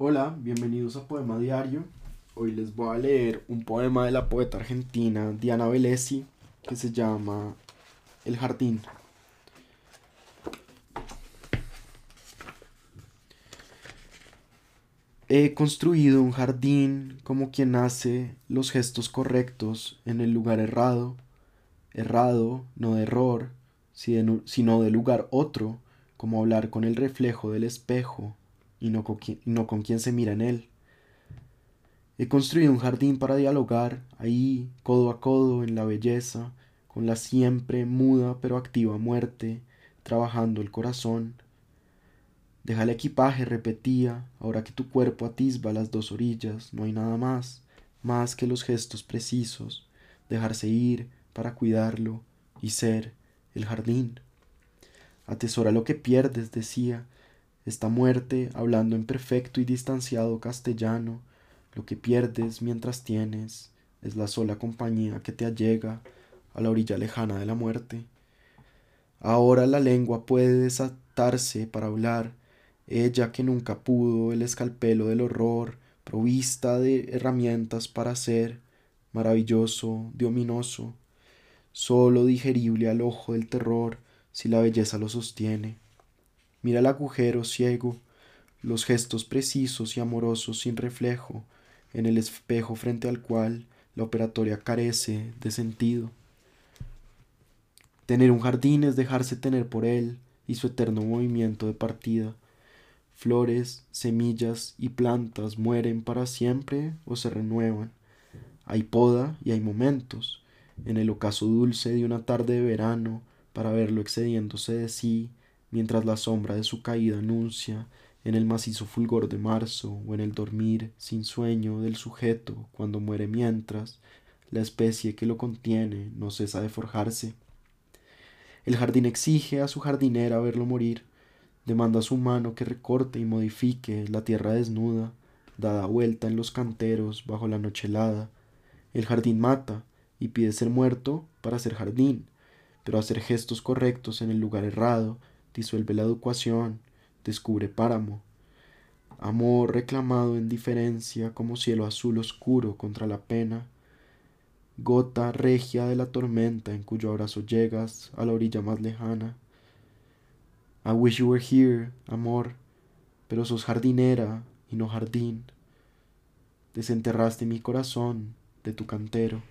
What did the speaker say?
Hola, bienvenidos a Poema Diario. Hoy les voy a leer un poema de la poeta argentina Diana Velesi que se llama El jardín. He construido un jardín como quien hace los gestos correctos en el lugar errado, errado no de error, sino de lugar otro, como hablar con el reflejo del espejo y no con, quien, se mira en él. He construido un jardín para dialogar, ahí, codo a codo, en la belleza, con la siempre muda pero activa muerte, trabajando el corazón. Deja el equipaje, repetía, ahora que tu cuerpo atisba las dos orillas, no hay nada más, más que los gestos precisos, dejarse ir para cuidarlo y ser el jardín. Atesora lo que pierdes, decía, esta muerte, hablando en perfecto y distanciado castellano, lo que pierdes mientras tienes es la sola compañía que te allega a la orilla lejana de la muerte. Ahora la lengua puede desatarse para hablar, ella que nunca pudo el escalpelo del horror, provista de herramientas para ser maravilloso, diominoso, solo digerible al ojo del terror si la belleza lo sostiene. Mira el agujero ciego, los gestos precisos y amorosos sin reflejo en el espejo frente al cual la operatoria carece de sentido. Tener un jardín es dejarse tener por él y su eterno movimiento de partida. Flores, semillas y plantas mueren para siempre o se renuevan. Hay poda y hay momentos. En el ocaso dulce de una tarde de verano, para verlo excediéndose de sí, mientras la sombra de su caída anuncia en el macizo fulgor de marzo o en el dormir sin sueño del sujeto cuando muere mientras la especie que lo contiene no cesa de forjarse. El jardín exige a su jardinera verlo morir, demanda a su mano que recorte y modifique la tierra desnuda, dada vuelta en los canteros bajo la noche helada. El jardín mata y pide ser muerto para ser jardín, pero hacer gestos correctos en el lugar errado disuelve la educación, descubre páramo. Amor reclamado en diferencia como cielo azul oscuro contra la pena, gota regia de la tormenta en cuyo abrazo llegas a la orilla más lejana. I wish you were here, amor, pero sos jardinera y no jardín. Desenterraste mi corazón de tu cantero.